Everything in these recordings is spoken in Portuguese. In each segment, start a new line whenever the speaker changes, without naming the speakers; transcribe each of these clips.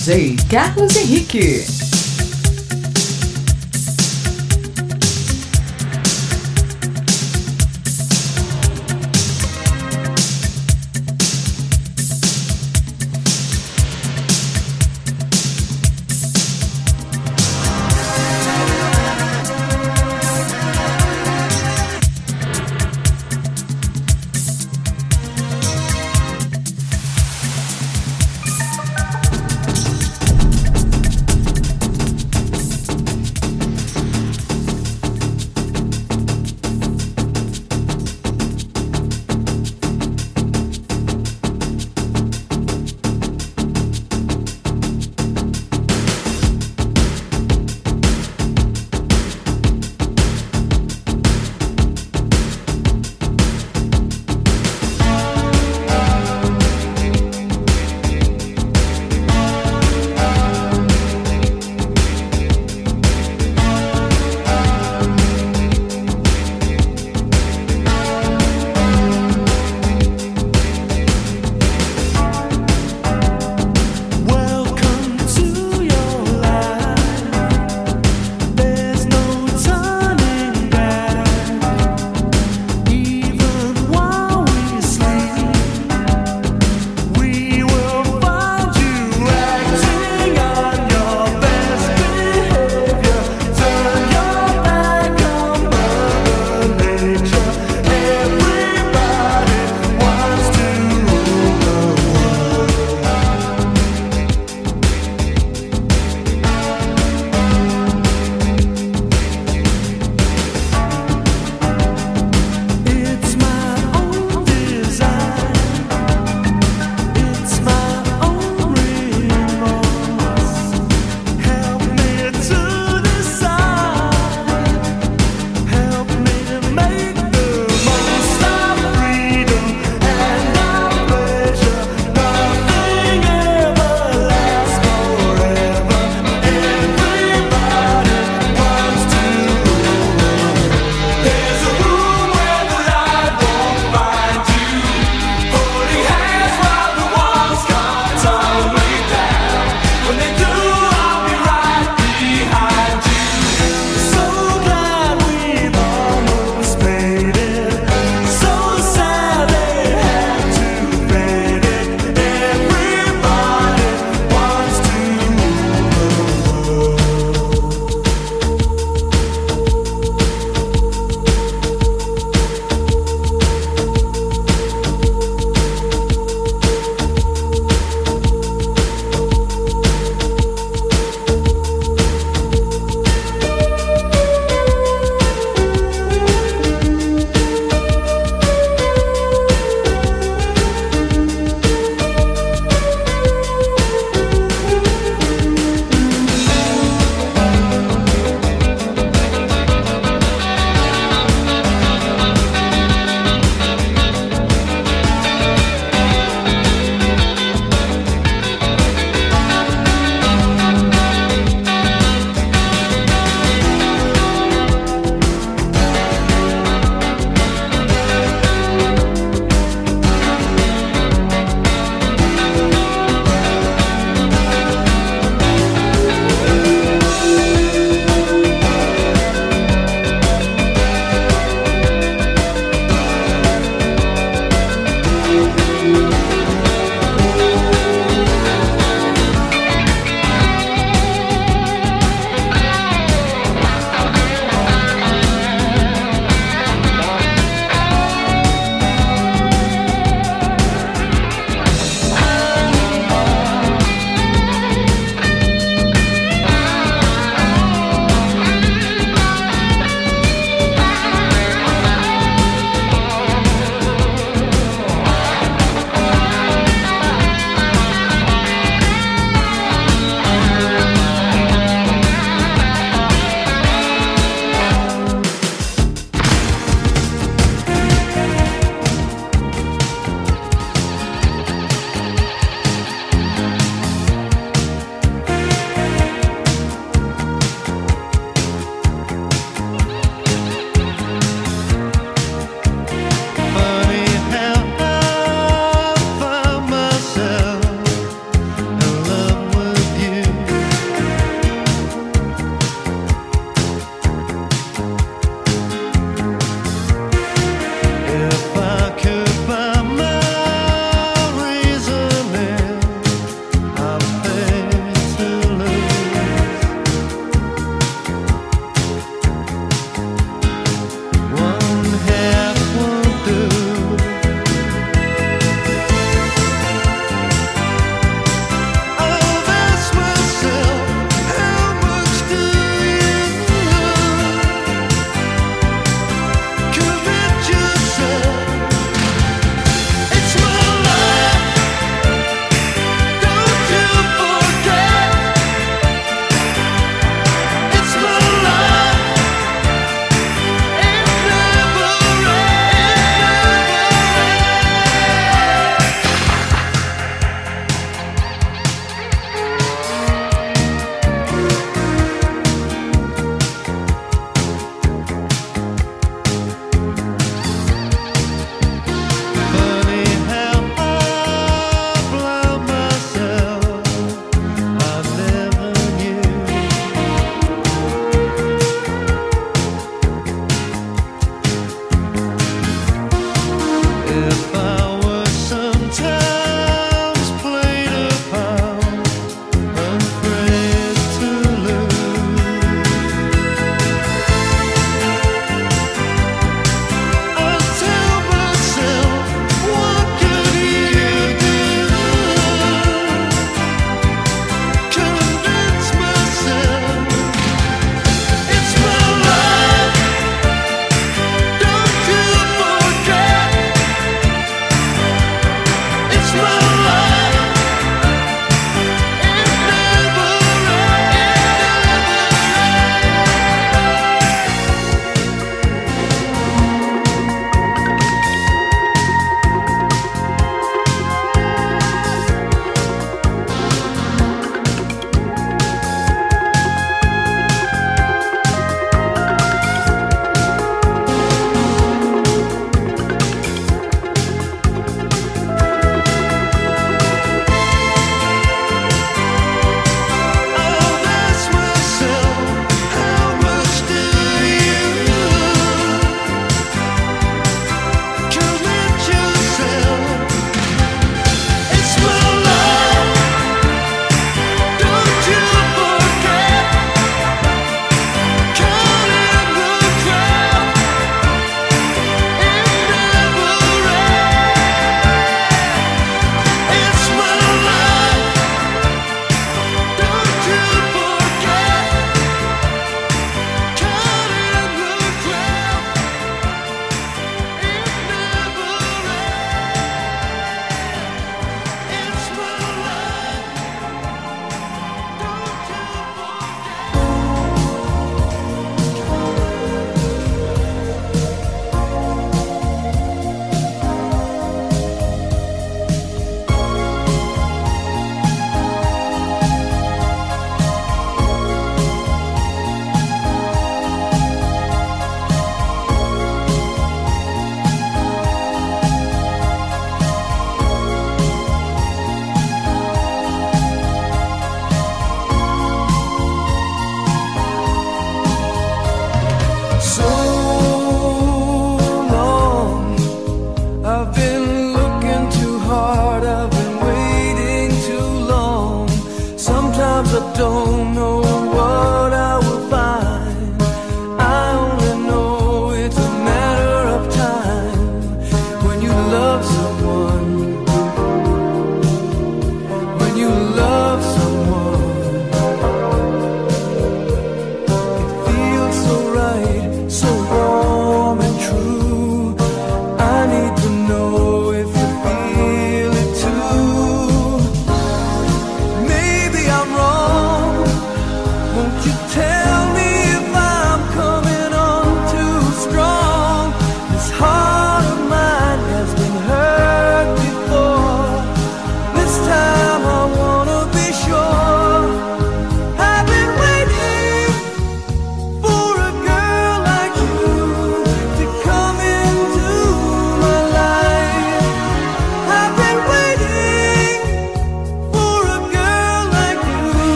DJ Carlos Henrique.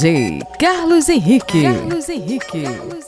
Carlos Henrique. Carlos Henrique. Carlos Henrique.